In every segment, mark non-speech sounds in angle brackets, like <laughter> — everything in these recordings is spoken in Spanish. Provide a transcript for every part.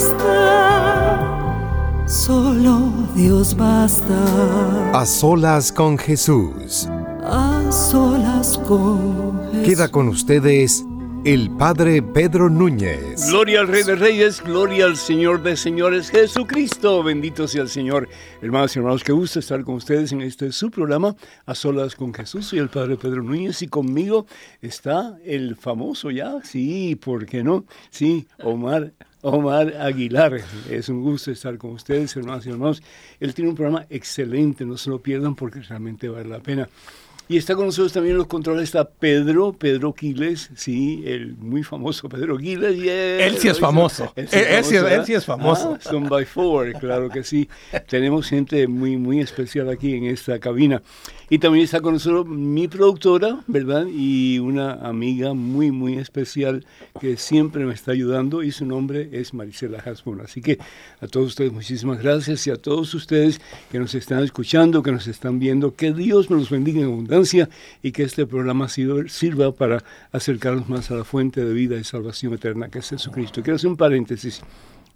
basta, solo Dios basta, A solas con Jesús. a solas con Jesús. Queda con ustedes el Padre Pedro Núñez. Gloria al Rey de Reyes, gloria al Señor de Señores, Jesucristo. Bendito sea el Señor. Hermanos y hermanos, qué gusto estar con ustedes en este su programa, A Solas con Jesús. Soy el Padre Pedro Núñez y conmigo está el famoso ya, sí, ¿por qué no? Sí, Omar. Omar Aguilar, es un gusto estar con ustedes, hermanos y hermanos. Él tiene un programa excelente, no se lo pierdan porque realmente vale la pena. Y está con nosotros también los controles, está Pedro, Pedro Quiles, sí, el muy famoso Pedro Quiles. yeah. Él sí es famoso. Él sí- ¿verdad? él sí es famoso. Ah, son by four, claro que sí. Tenemos gente muy, muy especial aquí en esta cabina. Y también está con nosotros mi productora, ¿verdad? Y una amiga muy, muy especial que siempre me está ayudando y su nombre es Marisela Hasbun. Así que a todos ustedes muchísimas gracias y a todos ustedes que nos están escuchando, que nos están viendo, que Dios me los bendiga en abundancia y que este programa sirva para acercarnos más a la fuente de vida y salvación eterna que es Jesucristo. Quiero hacer un paréntesis.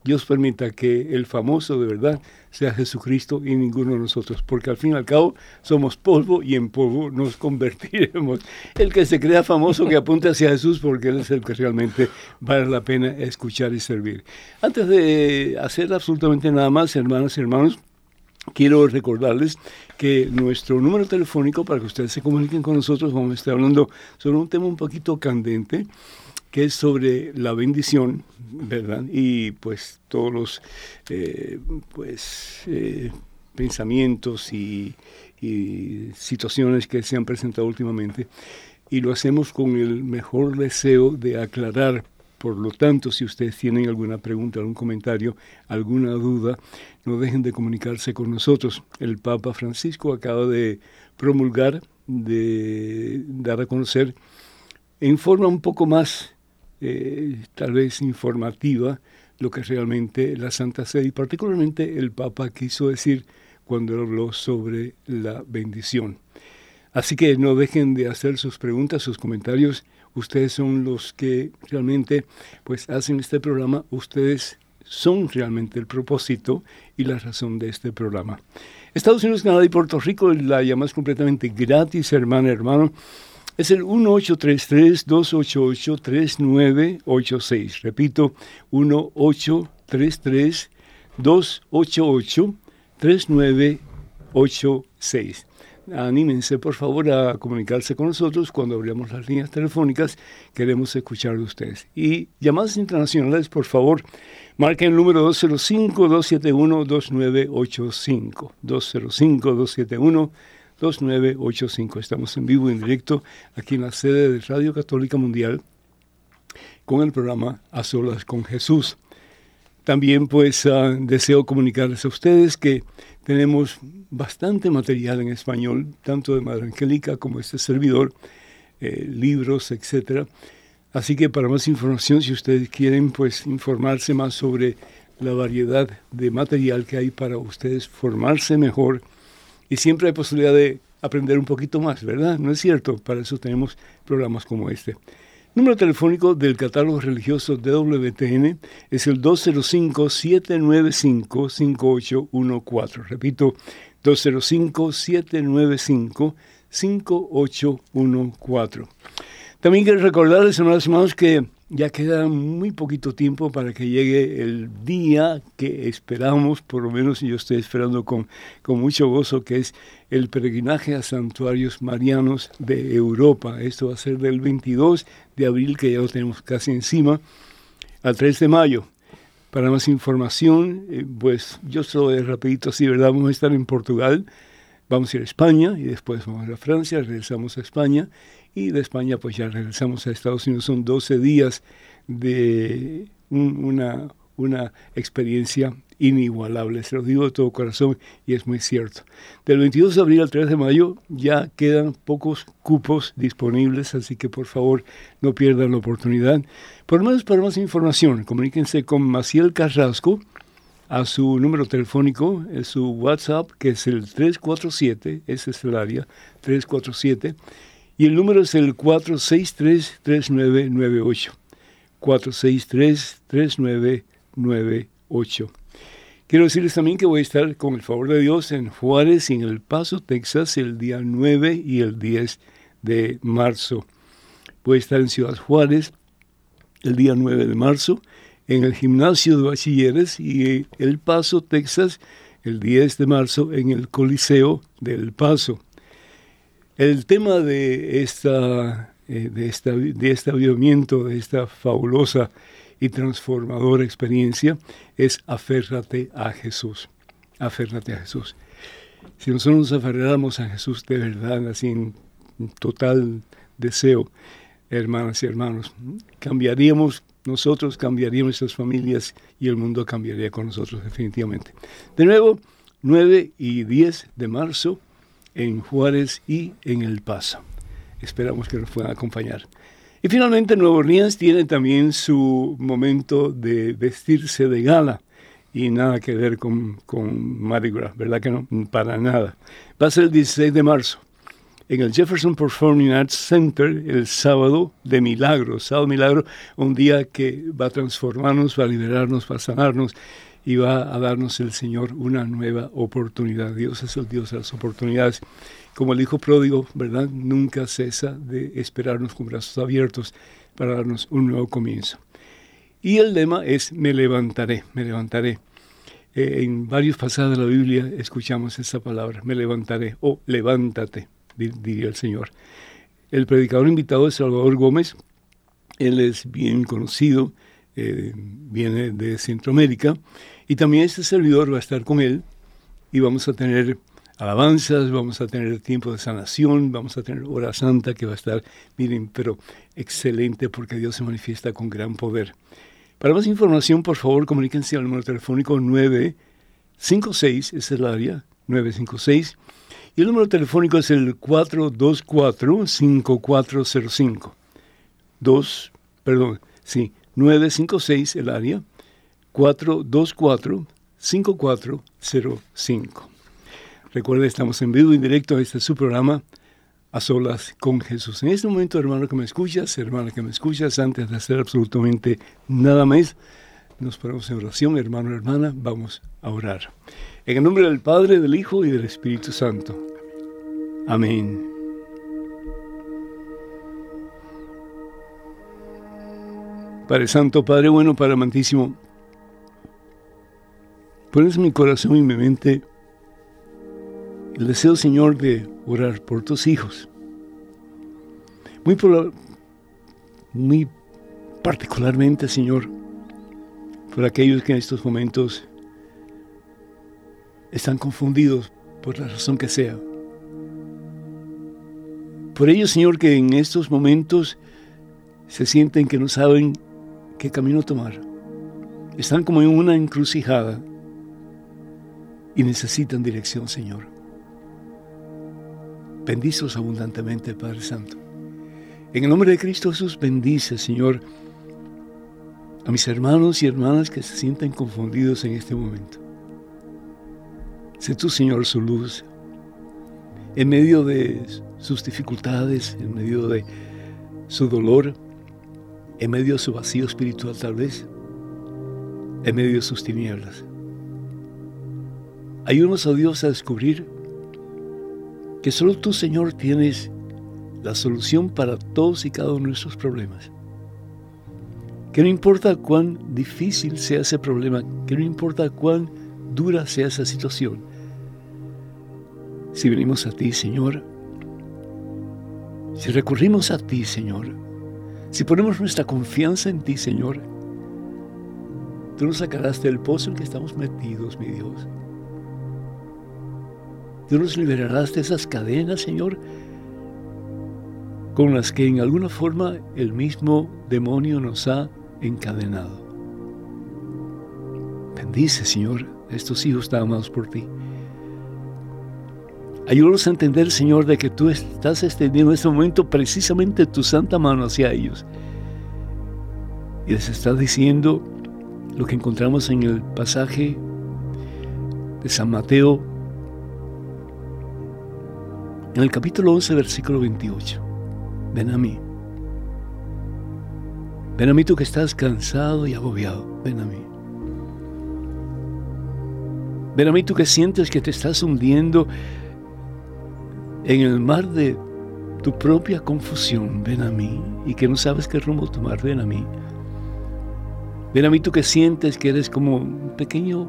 Dios permita que el famoso de verdad sea Jesucristo y ninguno de nosotros, porque al fin y al cabo somos polvo y en polvo nos <laughs> convertiremos. El que se crea famoso que apunte hacia Jesús porque Él es el que realmente vale la pena escuchar y servir. Antes de hacer absolutamente nada más, hermanas y hermanos, Quiero recordarles que nuestro número telefónico para que ustedes se comuniquen con nosotros, vamos a estar hablando sobre un tema un poquito candente, que es sobre la bendición, ¿verdad? Y pues todos los eh, pues, eh, pensamientos y, y situaciones que se han presentado últimamente. Y lo hacemos con el mejor deseo de aclarar por lo tanto, si ustedes tienen alguna pregunta, algún comentario, alguna duda, no dejen de comunicarse con nosotros. El Papa Francisco acaba de promulgar, de dar a conocer en forma un poco más, eh, tal vez informativa, lo que realmente la Santa Sede y particularmente el Papa quiso decir cuando habló sobre la bendición. Así que no dejen de hacer sus preguntas, sus comentarios. Ustedes son los que realmente pues hacen este programa. Ustedes son realmente el propósito y la razón de este programa. Estados Unidos, Canadá y Puerto Rico, la llamada completamente gratis, hermana, hermano. Es el 1833-288-3986. Repito, 1833-288-3986. Anímense por favor a comunicarse con nosotros cuando abramos las líneas telefónicas. Queremos escuchar de ustedes. Y llamadas internacionales, por favor, marquen el número 205-271-2985. 205-271-2985. Estamos en vivo, en directo, aquí en la sede de Radio Católica Mundial con el programa A Solas con Jesús. También pues ah, deseo comunicarles a ustedes que tenemos bastante material en español, tanto de Madre Angélica como este servidor, eh, libros, etcétera. Así que para más información, si ustedes quieren pues informarse más sobre la variedad de material que hay para ustedes formarse mejor, y siempre hay posibilidad de aprender un poquito más, ¿verdad? ¿No es cierto? Para eso tenemos programas como este. Número telefónico del catálogo religioso de WTN es el 205-795-5814. Repito, 205-795-5814. También quiero recordarles, hermanos y hermanos, que ya queda muy poquito tiempo para que llegue el día que esperamos, por lo menos yo estoy esperando con, con mucho gozo, que es el peregrinaje a santuarios marianos de Europa. Esto va a ser del 22 de abril, que ya lo tenemos casi encima, al 3 de mayo. Para más información, eh, pues yo solo rapidito así, ¿verdad? Vamos a estar en Portugal, vamos a ir a España y después vamos a Francia, regresamos a España y de España pues ya regresamos a Estados Unidos. Son 12 días de una, una experiencia inigualable, se lo digo de todo corazón y es muy cierto. Del 22 de abril al 3 de mayo ya quedan pocos cupos disponibles, así que por favor no pierdan la oportunidad. Por más, para más información, comuníquense con Maciel Carrasco a su número telefónico, su WhatsApp, que es el 347, ese es el área, 347 y el número es el 463-3998. 463-3998. Quiero decirles también que voy a estar con el favor de Dios en Juárez y en El Paso, Texas, el día 9 y el 10 de marzo. Voy a estar en Ciudad Juárez el día 9 de marzo, en el gimnasio de bachilleres y El Paso, Texas, el 10 de marzo en el Coliseo del Paso. El tema de, esta, eh, de, esta, de este avivamiento, de esta fabulosa y transformadora experiencia, es aférrate a Jesús. Aférrate a Jesús. Si nosotros nos aferráramos a Jesús de verdad, así en total deseo, hermanas y hermanos, cambiaríamos nosotros, cambiaríamos nuestras familias y el mundo cambiaría con nosotros definitivamente. De nuevo, 9 y 10 de marzo en Juárez y en El Paso. Esperamos que nos puedan acompañar. Y finalmente Nuevo Orleans tiene también su momento de vestirse de gala y nada que ver con, con Mardi Gras, ¿verdad que no? Para nada. Va a ser el 16 de marzo en el Jefferson Performing Arts Center el sábado de milagro, sábado milagro, un día que va a transformarnos, va a liberarnos, va a sanarnos y va a darnos el Señor una nueva oportunidad. Dios es el Dios de las oportunidades. Como el Hijo pródigo, ¿verdad? Nunca cesa de esperarnos con brazos abiertos para darnos un nuevo comienzo. Y el lema es me levantaré, me levantaré. Eh, en varios pasajes de la Biblia escuchamos esa palabra, me levantaré o levántate, diría el Señor. El predicador invitado es Salvador Gómez. Él es bien conocido, eh, viene de Centroamérica y también este servidor va a estar con él y vamos a tener alabanzas, vamos a tener tiempo de sanación, vamos a tener hora santa que va a estar, miren, pero excelente porque Dios se manifiesta con gran poder. Para más información, por favor, comuníquense al número telefónico 956, es el área, 956, y el número telefónico es el 424-5405. 2, perdón, sí, 956 el área, 424-5405. Recuerda, estamos en vivo y directo a este su programa, A Solas con Jesús. En este momento, hermano que me escuchas, hermana que me escuchas, antes de hacer absolutamente nada más, nos ponemos en oración, hermano, hermana, vamos a orar. En el nombre del Padre, del Hijo y del Espíritu Santo. Amén. Padre Santo, Padre bueno, Padre amantísimo, Pones mi corazón y mi mente el deseo, Señor, de orar por tus hijos. Muy, muy particularmente, Señor, por aquellos que en estos momentos están confundidos por la razón que sea. Por ellos, Señor, que en estos momentos se sienten que no saben qué camino tomar. Están como en una encrucijada y necesitan dirección, Señor. Bendizos abundantemente, Padre Santo. En el nombre de Cristo Jesús, bendice, Señor, a mis hermanos y hermanas que se sienten confundidos en este momento. Sé tú, Señor, su luz. En medio de sus dificultades, en medio de su dolor, en medio de su vacío espiritual tal vez, en medio de sus tinieblas. Ayúdanos a Dios a descubrir que solo tú, Señor, tienes la solución para todos y cada uno de nuestros problemas. Que no importa cuán difícil sea ese problema, que no importa cuán dura sea esa situación, si venimos a ti, Señor, si recurrimos a ti, Señor, si ponemos nuestra confianza en ti, Señor, tú nos sacarás del pozo en que estamos metidos, mi Dios. Tú nos liberarás de esas cadenas, Señor, con las que en alguna forma el mismo demonio nos ha encadenado. Bendice, Señor, a estos hijos tan amados por ti. Ayúdanos a entender, Señor, de que tú estás extendiendo en este momento precisamente tu santa mano hacia ellos. Y les estás diciendo lo que encontramos en el pasaje de San Mateo, en el capítulo 11, versículo 28. Ven a mí. Ven a mí tú que estás cansado y agobiado. Ven a mí. Ven a mí tú que sientes que te estás hundiendo en el mar de tu propia confusión, ven a mí, y que no sabes qué rumbo tomar, ven a mí. Ven a mí tú que sientes que eres como un pequeño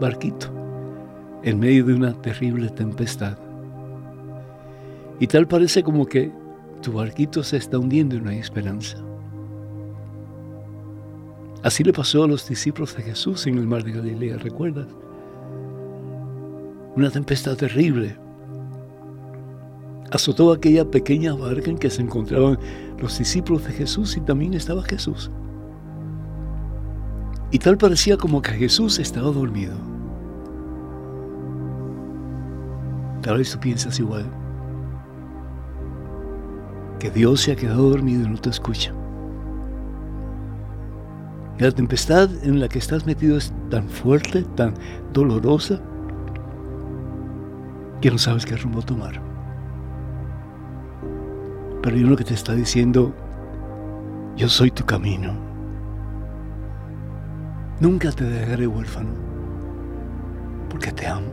barquito en medio de una terrible tempestad. Y tal parece como que tu barquito se está hundiendo y no hay esperanza. Así le pasó a los discípulos de Jesús en el mar de Galilea, ¿recuerdas? Una tempestad terrible azotó aquella pequeña barca en que se encontraban los discípulos de Jesús y también estaba Jesús. Y tal parecía como que Jesús estaba dormido. Tal vez tú piensas igual. Que Dios se ha quedado dormido y no te escucha. la tempestad en la que estás metido es tan fuerte, tan dolorosa, que no sabes qué rumbo tomar. Pero hay uno que te está diciendo, yo soy tu camino. Nunca te dejaré huérfano, porque te amo.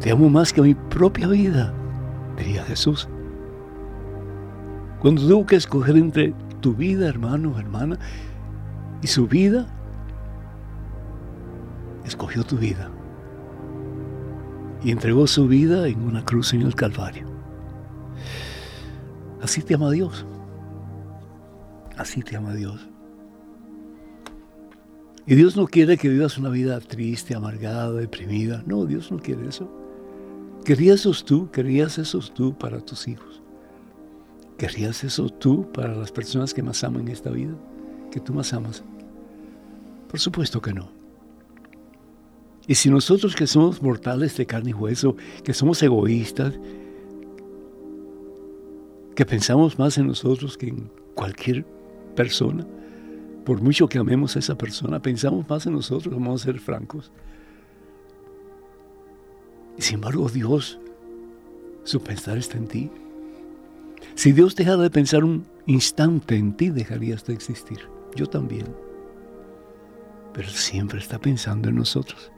Te amo más que a mi propia vida, diría Jesús. Cuando tuvo que escoger entre tu vida, hermano hermana, y su vida, escogió tu vida y entregó su vida en una cruz en el Calvario. Así te ama Dios. Así te ama Dios. Y Dios no quiere que vivas una vida triste, amargada, deprimida. No, Dios no quiere eso. Querías eso tú, querías eso tú para tus hijos. ¿Querías eso tú para las personas que más aman en esta vida? ¿Que tú más amas? Por supuesto que no. Y si nosotros que somos mortales de carne y hueso, que somos egoístas, que pensamos más en nosotros que en cualquier persona. Por mucho que amemos a esa persona, pensamos más en nosotros, vamos a ser francos. Y sin embargo, Dios, su pensar está en ti. Si Dios dejara de pensar un instante en ti, dejarías de existir. Yo también. Pero siempre está pensando en nosotros,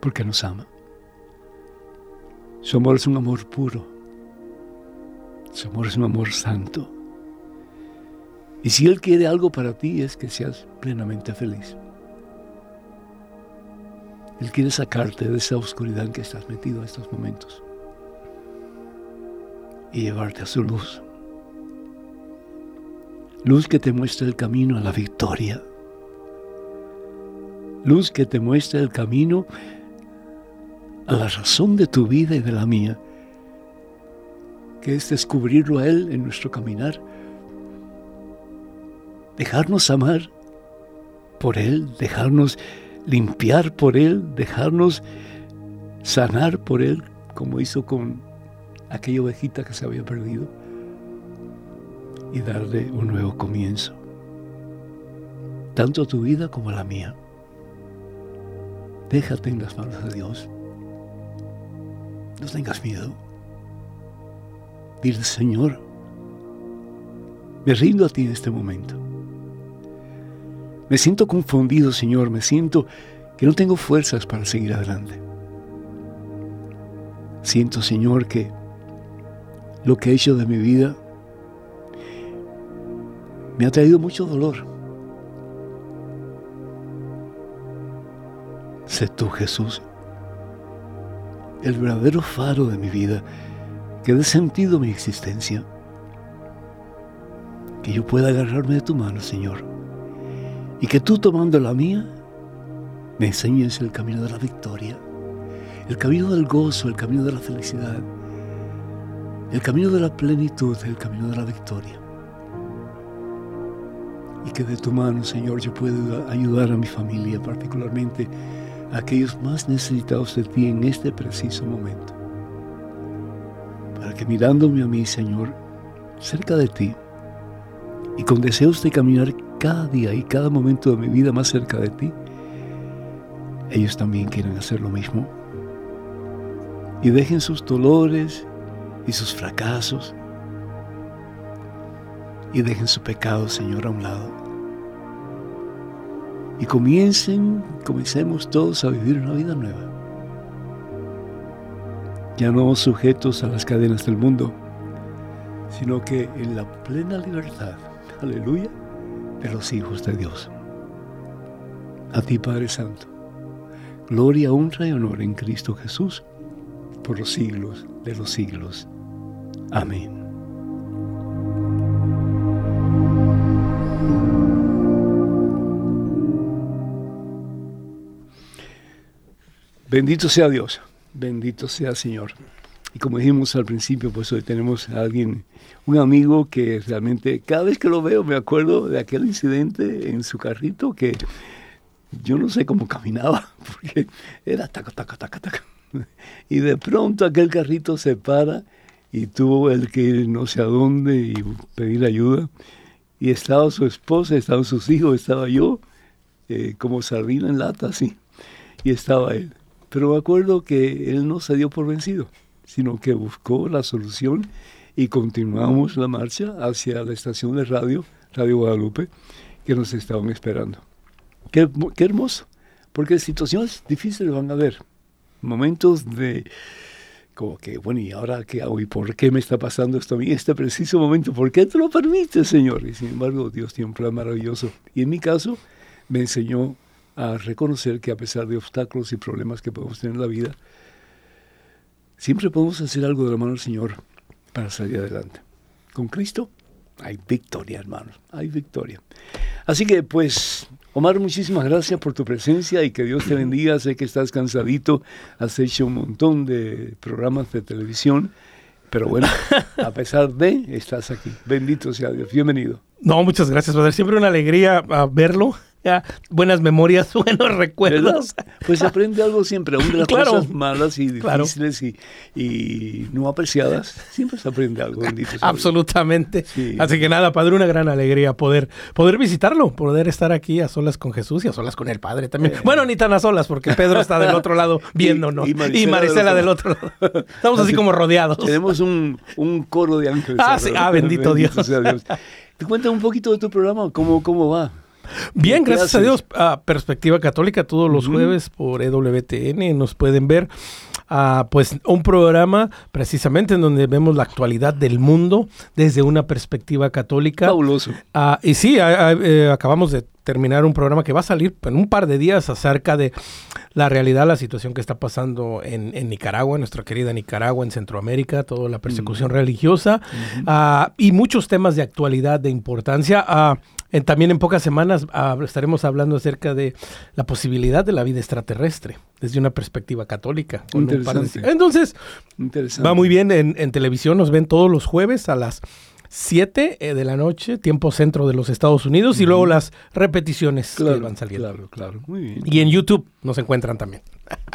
porque nos ama. Su amor es un amor puro, su amor es un amor santo. Y si Él quiere algo para ti es que seas plenamente feliz. Él quiere sacarte de esa oscuridad en que estás metido en estos momentos y llevarte a su luz. Luz que te muestra el camino a la victoria. Luz que te muestra el camino a la razón de tu vida y de la mía que es descubrirlo a Él en nuestro caminar. Dejarnos amar por Él, dejarnos limpiar por Él, dejarnos sanar por Él, como hizo con aquella ovejita que se había perdido, y darle un nuevo comienzo, tanto tu vida como la mía. Déjate en las manos de Dios. No tengas miedo. Dile, Señor, me rindo a ti en este momento. Me siento confundido, Señor, me siento que no tengo fuerzas para seguir adelante. Siento, Señor, que lo que he hecho de mi vida me ha traído mucho dolor. Sé tú, Jesús, el verdadero faro de mi vida, que dé sentido a mi existencia. Que yo pueda agarrarme de tu mano, Señor, y que tú tomando la mía, me enseñes el camino de la victoria, el camino del gozo, el camino de la felicidad, el camino de la plenitud, el camino de la victoria. Y que de tu mano, Señor, yo pueda ayudar a mi familia, particularmente a aquellos más necesitados de ti en este preciso momento. Para que mirándome a mí, Señor, cerca de ti, y con deseos de caminar cada día y cada momento de mi vida más cerca de ti, ellos también quieren hacer lo mismo. Y dejen sus dolores y sus fracasos. Y dejen su pecado, Señor, a un lado. Y comiencen, comencemos todos a vivir una vida nueva. Ya no sujetos a las cadenas del mundo, sino que en la plena libertad, aleluya, de los hijos de Dios. A ti, Padre Santo Gloria, honra y honor en Cristo Jesús por los siglos de los siglos. Amén. Bendito sea Dios, bendito sea Señor. Y como dijimos al principio, pues hoy tenemos a alguien, un amigo que realmente cada vez que lo veo me acuerdo de aquel incidente en su carrito que yo no sé cómo caminaba, <laughs> porque era taca, taca, taca, taca. Y de pronto aquel carrito se para y tuvo el que ir no sé a dónde y pedir ayuda. Y estaba su esposa, estaban sus hijos, estaba yo, eh, como sardina en lata, así. Y estaba él. Pero me acuerdo que él no se dio por vencido, sino que buscó la solución y continuamos la marcha hacia la estación de radio, Radio Guadalupe, que nos estaban esperando. Qué, hermoso, porque situaciones difíciles van a haber, momentos de como que, bueno, ¿y ahora qué hago? ¿Y por qué me está pasando esto a mí este preciso momento? ¿Por qué te lo permite, Señor? Y sin embargo, Dios tiene un plan maravilloso. Y en mi caso, me enseñó a reconocer que a pesar de obstáculos y problemas que podemos tener en la vida, siempre podemos hacer algo de la mano del Señor para salir adelante. Con Cristo hay victoria, hermanos, hay victoria. Así que, pues, Omar, muchísimas gracias por tu presencia y que Dios te bendiga. Sé que estás cansadito, has hecho un montón de programas de televisión, pero bueno, a pesar de, estás aquí. Bendito sea Dios. Bienvenido. No, muchas gracias, brother. Siempre una alegría ah, buenas memorias, <laughs> buenos recuerdos. Pues se aprende algo siempre, aún de las cosas malas y difíciles y, no apreciadas, siempre se aprende algo, bendito. Absolutamente. Así que nada, Padre, una gran alegría poder, poder visitarlo, poder estar aquí a solas con Jesús y a solas con el Padre también. Eh. Bueno, ni tan a solas, porque Pedro está del otro lado <laughs> viéndonos y, Marisela, del, otro. lado. Estamos así, como rodeados. Tenemos un, coro de ángeles. Ah, sí. ah bendito, Dios. <laughs> Te cuenta un poquito de tu programa, cómo, cómo va. Bien, gracias a Dios. a Perspectiva Católica todos los jueves por EWTN nos pueden ver. Uh, pues un programa precisamente en donde vemos la actualidad del mundo desde una perspectiva católica. Fabuloso. Uh, y sí, eh, acabamos de terminar un programa que va a salir en un par de días acerca de la realidad, la situación que está pasando en, Nicaragua, nuestra querida Nicaragua, en Centroamérica, toda la persecución religiosa uh, y muchos temas de actualidad de importancia. También en pocas semanas estaremos hablando acerca de la posibilidad de la vida extraterrestre desde una perspectiva católica. Entonces, va muy bien en, televisión, nos ven todos los jueves a las 7 eh, de la noche, tiempo centro de los Estados Unidos, y luego las repeticiones que van saliendo. Claro, claro, muy bien. Y en YouTube nos encuentran también.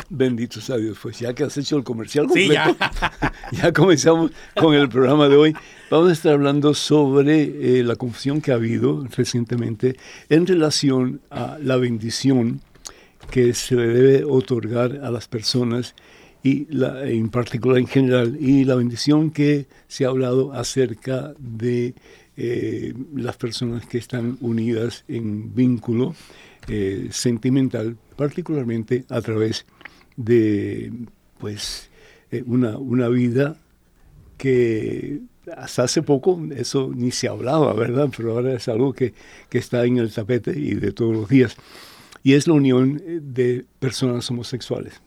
Bendito sea Dios, pues ya que has hecho el comercial completo, <laughs> ya. comenzamos con el programa de hoy. Vamos a estar hablando sobre eh, la confusión que ha habido recientemente en relación a la bendición que se le debe otorgar a las personas y la, en particular en general, y la bendición que se ha hablado acerca de eh, las personas que están unidas en vínculo eh, sentimental, particularmente a través de pues, eh, una, una vida que hasta hace poco eso ni se hablaba, ¿verdad? Pero ahora es algo que, que está en el tapete y de todos los días. Y es la unión de personas homosexuales.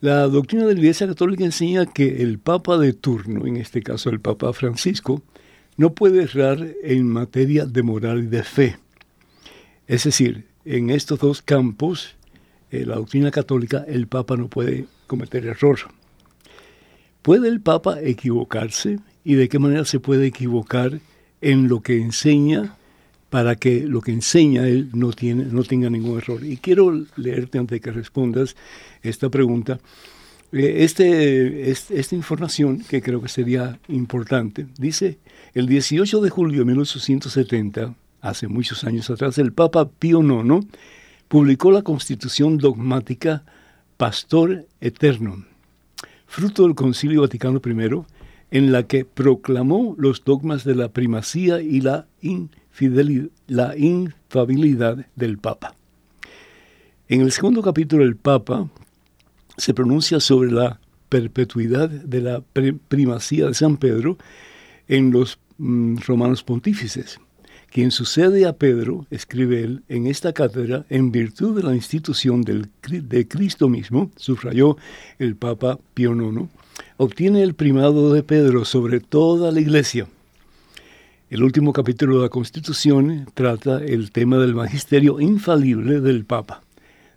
La doctrina de la Iglesia Católica enseña que el Papa de turno, en este caso el Papa Francisco, no puede errar en materia de moral y de fe. Es decir, en estos dos campos, eh, la doctrina católica, el Papa no puede cometer error. ¿Puede el Papa equivocarse? ¿Y de qué manera se puede equivocar en lo que enseña para que lo que enseña él no, tiene, no tenga ningún error. Y quiero leerte antes de que respondas esta pregunta. Eh, este, esta información que creo que sería importante. Dice, el 18 de julio de 1870, hace muchos años atrás, el Papa Pío IX publicó la Constitución dogmática Pastor Eterno, fruto del Concilio Vaticano I, en la que proclamó los dogmas de la primacía y la la infabilidad del Papa. En el segundo capítulo el Papa se pronuncia sobre la perpetuidad de la primacía de San Pedro en los mm, romanos pontífices. Quien sucede a Pedro, escribe él, en esta cátedra, en virtud de la institución del, de Cristo mismo, subrayó el Papa Pío IX, obtiene el primado de Pedro sobre toda la Iglesia el último capítulo de la Constitución trata el tema del magisterio infalible del Papa.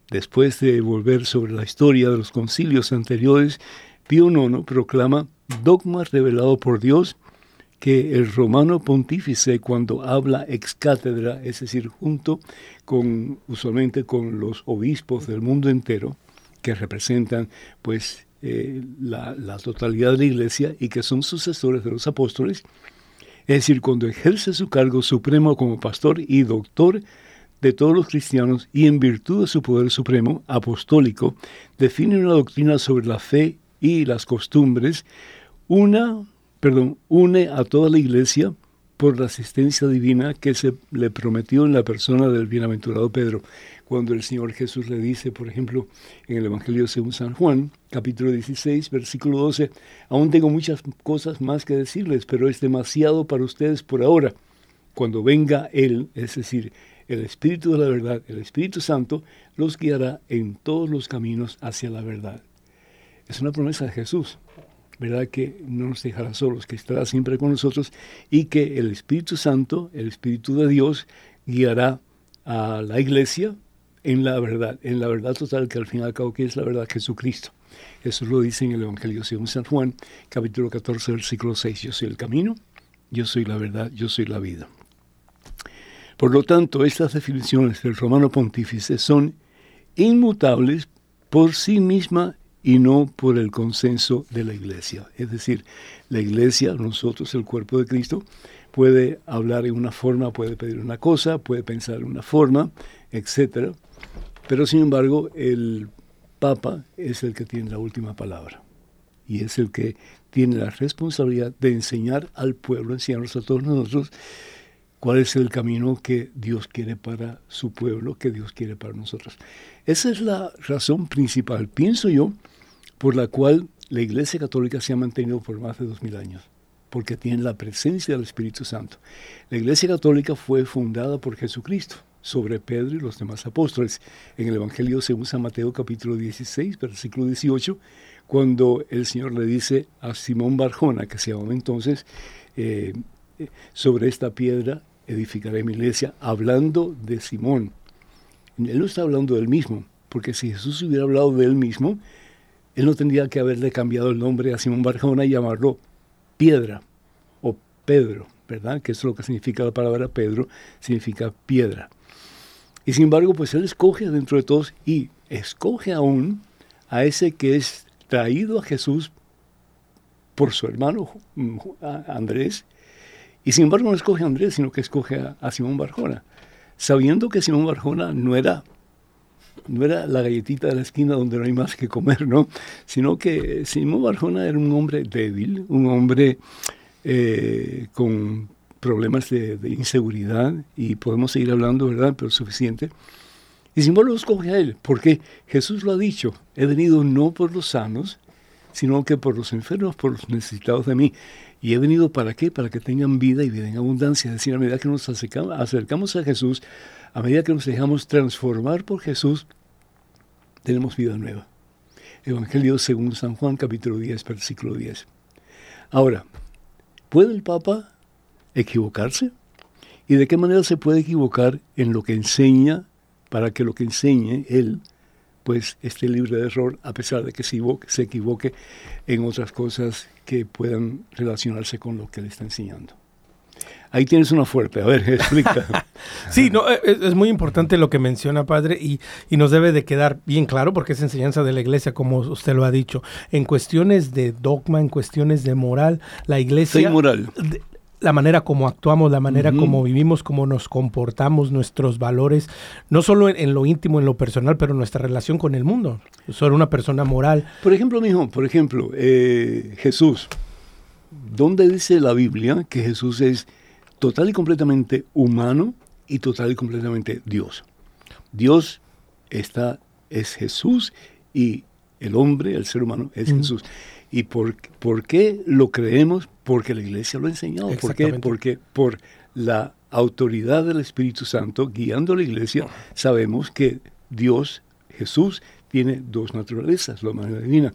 Después de volver sobre la historia de los concilios anteriores, Pío IX proclama dogma revelado por Dios que el romano pontífice cuando habla ex cátedra, es decir, junto con usualmente con los obispos del mundo entero, que representan pues eh, la, la totalidad de la iglesia y que son sucesores de los apóstoles, es decir, cuando ejerce su cargo supremo como pastor y doctor de todos los cristianos y en virtud de su poder supremo apostólico, define una doctrina sobre la fe y las costumbres, una, perdón, une a toda la iglesia por la asistencia divina que se le prometió en la persona del bienaventurado Pedro cuando el Señor Jesús le dice, por ejemplo, en el Evangelio según San Juan, capítulo 16, versículo 12, aún tengo muchas cosas más que decirles, pero es demasiado para ustedes por ahora. Cuando venga Él, es decir, el Espíritu de la verdad, el Espíritu Santo, los guiará en todos los caminos hacia la verdad. Es una promesa de Jesús, ¿verdad? Que no nos dejará solos, que estará siempre con nosotros y que el Espíritu Santo, el Espíritu de Dios, guiará a la iglesia, en la verdad, en la verdad total, que al fin y al cabo que es la verdad, Jesucristo. Eso lo dice en el Evangelio según San Juan, capítulo 14, versículo 6. Yo soy el camino, yo soy la verdad, yo soy la vida. Por lo tanto, estas definiciones del romano pontífice son inmutables por sí misma y no por el consenso de la iglesia. Es decir, la iglesia, nosotros, el cuerpo de Cristo, puede hablar en una forma, puede pedir una cosa, puede pensar en una forma, etc. Pero sin embargo, el Papa es el que tiene la última palabra y es el que tiene la responsabilidad de enseñar al pueblo, enseñarnos a todos nosotros cuál es el camino que Dios quiere para su pueblo, que Dios quiere para nosotros. Esa es la razón principal, pienso yo, por la cual la Iglesia Católica se ha mantenido por más de dos mil años, porque tiene la presencia del Espíritu Santo. La Iglesia Católica fue fundada por Jesucristo sobre Pedro y los demás apóstoles. En el Evangelio según San Mateo capítulo 16, versículo 18, cuando el Señor le dice a Simón Barjona, que se llamaba entonces, eh, sobre esta piedra edificaré mi iglesia, hablando de Simón. Él no está hablando del mismo, porque si Jesús hubiera hablado de él mismo, él no tendría que haberle cambiado el nombre a Simón Barjona y llamarlo piedra o Pedro, ¿verdad? Que es lo que significa la palabra Pedro, significa piedra. Y sin embargo, pues él escoge dentro de todos y escoge aún a ese que es traído a Jesús por su hermano mm, Andrés. Y sin embargo no escoge a Andrés, sino que escoge a, Simón Barjona, sabiendo que Simón Barjona no era, no era la galletita de la esquina donde no hay más que comer, ¿no? Sino que Simón Barjona era un hombre débil, un hombre eh, con problemas de, inseguridad y podemos seguir hablando, ¿verdad? Pero suficiente. Y sin embargo, escoge a él, porque Jesús lo ha dicho, he venido no por los sanos, sino que por los enfermos, por los necesitados de mí. Y he venido para qué? Para que tengan vida y vida en abundancia. Es decir, a medida que nos acercamos a Jesús, a medida que nos dejamos transformar por Jesús, tenemos vida nueva. Evangelio según San Juan, capítulo 10, versículo 10. Ahora, ¿puede el Papa equivocarse? ¿Y de qué manera se puede equivocar en lo que enseña para que lo que enseñe él pues esté libre de error a pesar de que se equivoque, en otras cosas que puedan relacionarse con lo que le está enseñando? Ahí tienes una fuerte, a ver, <laughs> explica. <laughs> sí, no, e, es, es, muy importante lo que menciona, padre, y, y, nos debe de quedar bien claro, porque es enseñanza de la iglesia, como usted lo ha dicho. En cuestiones de dogma, en cuestiones de moral, la iglesia... Sí, moral. De, la manera como actuamos, la manera uh -huh. como vivimos, cómo nos comportamos, nuestros valores, no solo en, en, lo íntimo, en lo personal, pero nuestra relación con el mundo. Soy una persona moral. Por ejemplo, mijo, por ejemplo, eh, Jesús. ¿Dónde dice la Biblia que Jesús es total y completamente humano y total y completamente Dios? Dios está, es Jesús y el hombre, el ser humano, es uh -huh. Jesús. ¿Y por, por, qué lo creemos? Porque la iglesia lo ha enseñado. ¿Por qué? Porque por la autoridad del Espíritu Santo guiando a la iglesia, sabemos que Dios, Jesús, tiene dos naturalezas, la humanidad divina.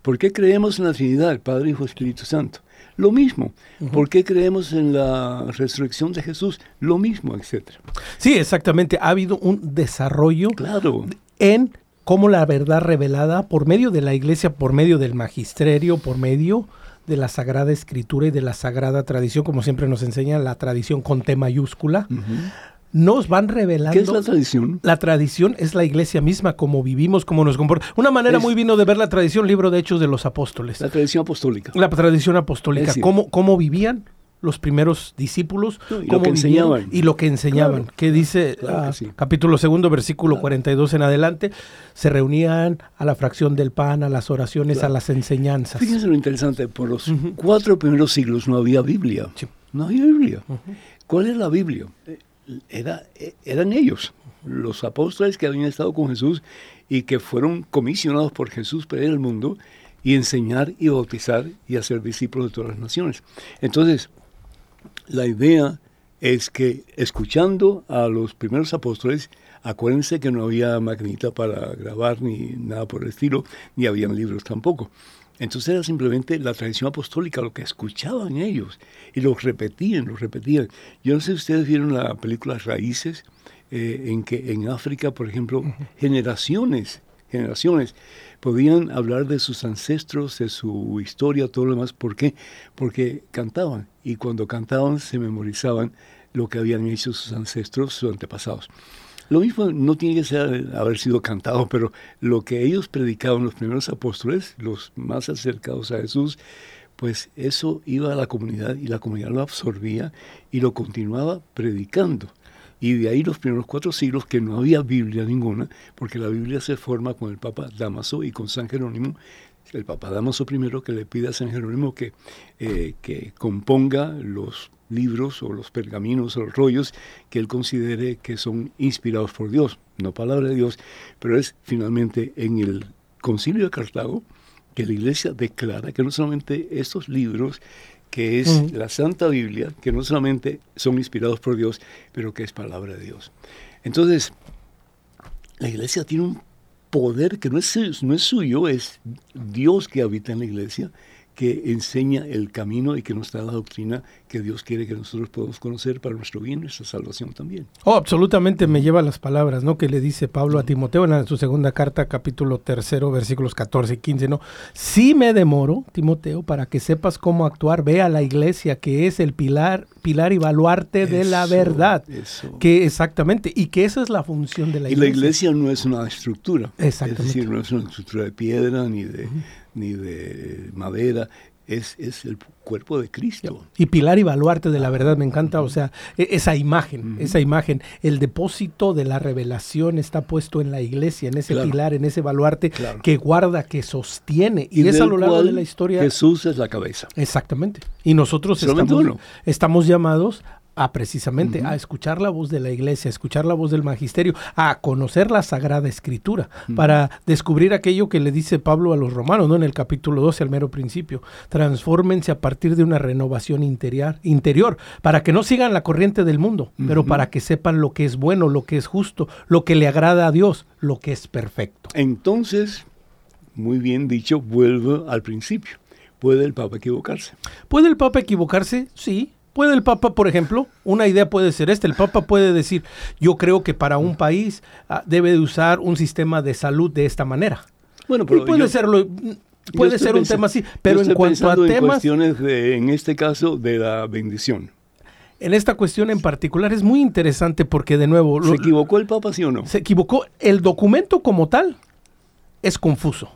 ¿Por qué creemos en la Trinidad, el Padre, Hijo, Espíritu Santo? Lo mismo. Uh -huh. ¿Por qué creemos en la resurrección de Jesús? Lo mismo, etcétera. Sí, exactamente. Ha habido un desarrollo claro. en cómo la verdad revelada por medio de la iglesia, por medio del magisterio, por medio de la Sagrada Escritura y de la Sagrada Tradición, como siempre nos enseña la tradición con T mayúscula, uh -huh. Nos van revelando... ¿Qué es la tradición? La tradición es la iglesia misma, como vivimos, como nos comportamos. Una manera es... muy vino de ver la tradición, libro de Hechos de los Apóstoles. La tradición apostólica. La tradición apostólica, cómo, cómo vivían los primeros discípulos no, y, lo que enseñaban. y lo que enseñaban. Claro, que dice claro que sí. capítulo segundo, versículo claro. 42 en adelante, se reunían a la fracción del pan, a las oraciones, a las enseñanzas. Fíjense lo interesante, por los uh -huh. cuatro primeros siglos no había Biblia. Sí. No había Biblia. Uh -huh. ¿Cuál es la Biblia? Era, eran ellos, los apóstoles que habían estado con Jesús y que fueron comisionados por Jesús para ir al mundo y enseñar y bautizar y hacer discípulos de todas las naciones. Entonces, la idea es que escuchando a los primeros apóstoles, acuérdense que no había maquinita para grabar ni nada por el estilo, ni habían libros tampoco. Entonces era simplemente la tradición apostólica, lo que escuchaban ellos, y lo repetían, lo repetían. Yo no sé si ustedes vieron la película Raíces, eh, en que en África, por ejemplo, generaciones, generaciones, podían hablar de sus ancestros, de su historia, todo lo demás. ¿Por qué? Porque cantaban y cuando cantaban se memorizaban lo que habían hecho sus ancestros, sus antepasados. Lo mismo no tiene que ser haber sido cantado, pero lo que ellos predicaban los primeros apóstoles, los más acercados a Jesús, pues eso iba a la comunidad y la comunidad lo absorbía y lo continuaba predicando. Y de ahí los primeros cuatro siglos que no había Biblia ninguna, porque la Biblia se forma con el Papa Damaso y con San Jerónimo, el Papa Damaso primero que le pide a San Jerónimo que, eh, que componga los libros o los pergaminos o los rollos que él considere que son inspirados por Dios, no palabra de Dios, pero es finalmente en el concilio de Cartago que la iglesia declara que no solamente estos libros que es uh -huh. la Santa Biblia, que no solamente son inspirados por Dios, pero que es palabra de Dios. Entonces, la iglesia tiene un poder que no es, no es suyo, es Dios que habita en la iglesia, que enseña el camino y que nos da la doctrina que Dios quiere que nosotros podamos conocer para nuestro bien, nuestra salvación también. Oh, absolutamente me lleva las palabras, ¿no? Que le dice Pablo a Timoteo en su segunda carta, capítulo tercero, versículos 14 y 15, ¿no? Si me demoro, Timoteo, para que sepas cómo actuar, ve a la iglesia, que es el pilar, pilar y baluarte eso, de la verdad. Eso. Que exactamente, y que esa es la función de la iglesia. Y la iglesia no es una estructura. Exactamente. Es decir, no es una estructura de piedra ni de... Uh -huh ni de madera, es, es, el cuerpo de Cristo. Y pilar y baluarte de la verdad, me encanta, o sea, esa imagen, uh -huh. esa imagen, el depósito de la revelación está puesto en la iglesia, en ese claro. pilar, en ese baluarte claro. que guarda, que sostiene, y, y es a lo largo de la historia. Jesús es la cabeza. Exactamente. Y nosotros estamos, estamos llamados a precisamente a escuchar la voz de la iglesia, a escuchar la voz del magisterio, a conocer la Sagrada Escritura, para descubrir aquello que le dice Pablo a los romanos, ¿no? En el capítulo 12 al mero principio. Transfórmense a partir de una renovación interior, interior para que no sigan la corriente del mundo, pero para que sepan lo que es bueno, lo que es justo, lo que le agrada a Dios, lo que es perfecto. Entonces, muy bien dicho, vuelvo al principio. ¿Puede el Papa equivocarse? ¿Puede el Papa equivocarse? Sí, Puede el Papa, por ejemplo, una idea puede ser esta, el Papa puede decir, yo creo que para un país ah, debe de usar un sistema de salud de esta manera. Bueno, pero puede serlo, puede ser un tema así, pero en cuanto a temas... Cuestiones, en este caso, de la bendición. En esta cuestión en particular es muy interesante porque, de nuevo... ¿Se equivocó el Papa, sí o no? Se equivocó. El documento como tal es confuso.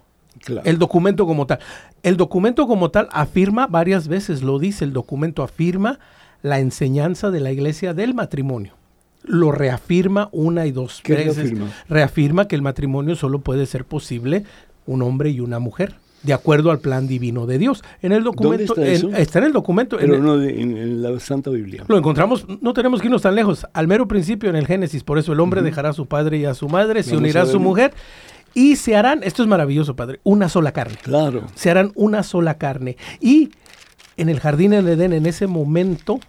El documento como tal. El documento como tal afirma varias veces, lo dice, el documento afirma la enseñanza de la iglesia del matrimonio. Lo reafirma una y dos veces. Reafirma? reafirma que el matrimonio solo puede ser posible un hombre y una mujer de acuerdo al plan divino de Dios. En el documento está, en, está, en el documento, pero en, no en, la Santa Biblia. Lo encontramos, no tenemos que irnos tan lejos, al mero principio en el Génesis, por eso el hombre dejará a su padre y a su madre, se unirá a su mujer y se harán, esto es maravilloso, Padre, una sola carne. Claro. Se harán una sola carne. Y en el jardín del Edén, en ese momento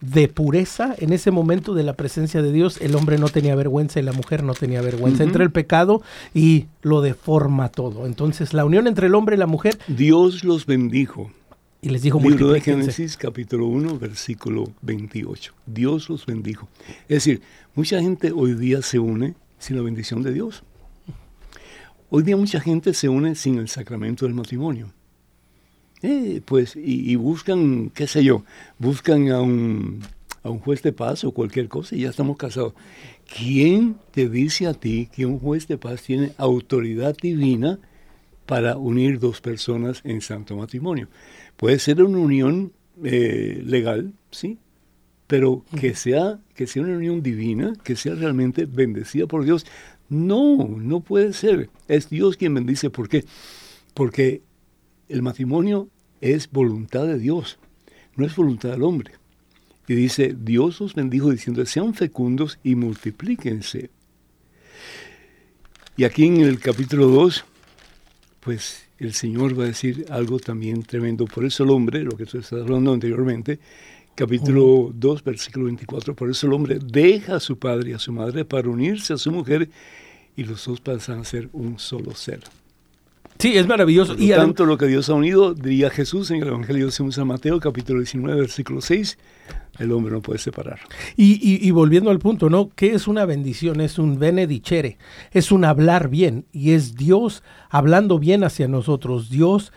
de pureza, en ese momento de la presencia de Dios, el hombre no tenía vergüenza y la mujer no tenía vergüenza. Entre el pecado y lo deforma todo. Entonces, la unión entre el hombre y la mujer. Dios los bendijo. Y les dijo Libro de Génesis, capítulo 1, versículo 28. Dios los bendijo. Es decir, mucha gente hoy día se une sin la bendición de Dios. Hoy día mucha gente se une sin el sacramento del matrimonio. Eh, pues, y, buscan, qué sé yo, buscan a un, a un juez de paz o cualquier cosa y ya estamos casados. ¿Quién te dice a ti que un juez de paz tiene autoridad divina para unir dos personas en santo matrimonio? Puede ser una unión eh, legal, sí, pero que sea, que sea una unión divina, que sea realmente bendecida por Dios, no, no puede ser. Es Dios quien bendice. ¿Por qué? Porque el matrimonio es voluntad de Dios, no es voluntad del hombre. Y dice, Dios os bendijo diciendo, sean fecundos y multiplíquense. Y aquí en el capítulo 2, pues el Señor va a decir algo también tremendo. Por eso el hombre, lo que tú estás hablando anteriormente, capítulo 2, versículo 24, por eso el hombre deja a su padre y a su madre para unirse a su mujer y los dos pasan a ser un solo ser. Sí, es maravilloso. y tanto lo que Dios ha unido, diría Jesús en el Evangelio de San Mateo, capítulo 19, versículo 6, el hombre no puede separar. Y, y, volviendo al punto, ¿no? ¿Qué es una bendición? Es un benedicere, es un hablar bien, y es Dios hablando bien hacia nosotros, Dios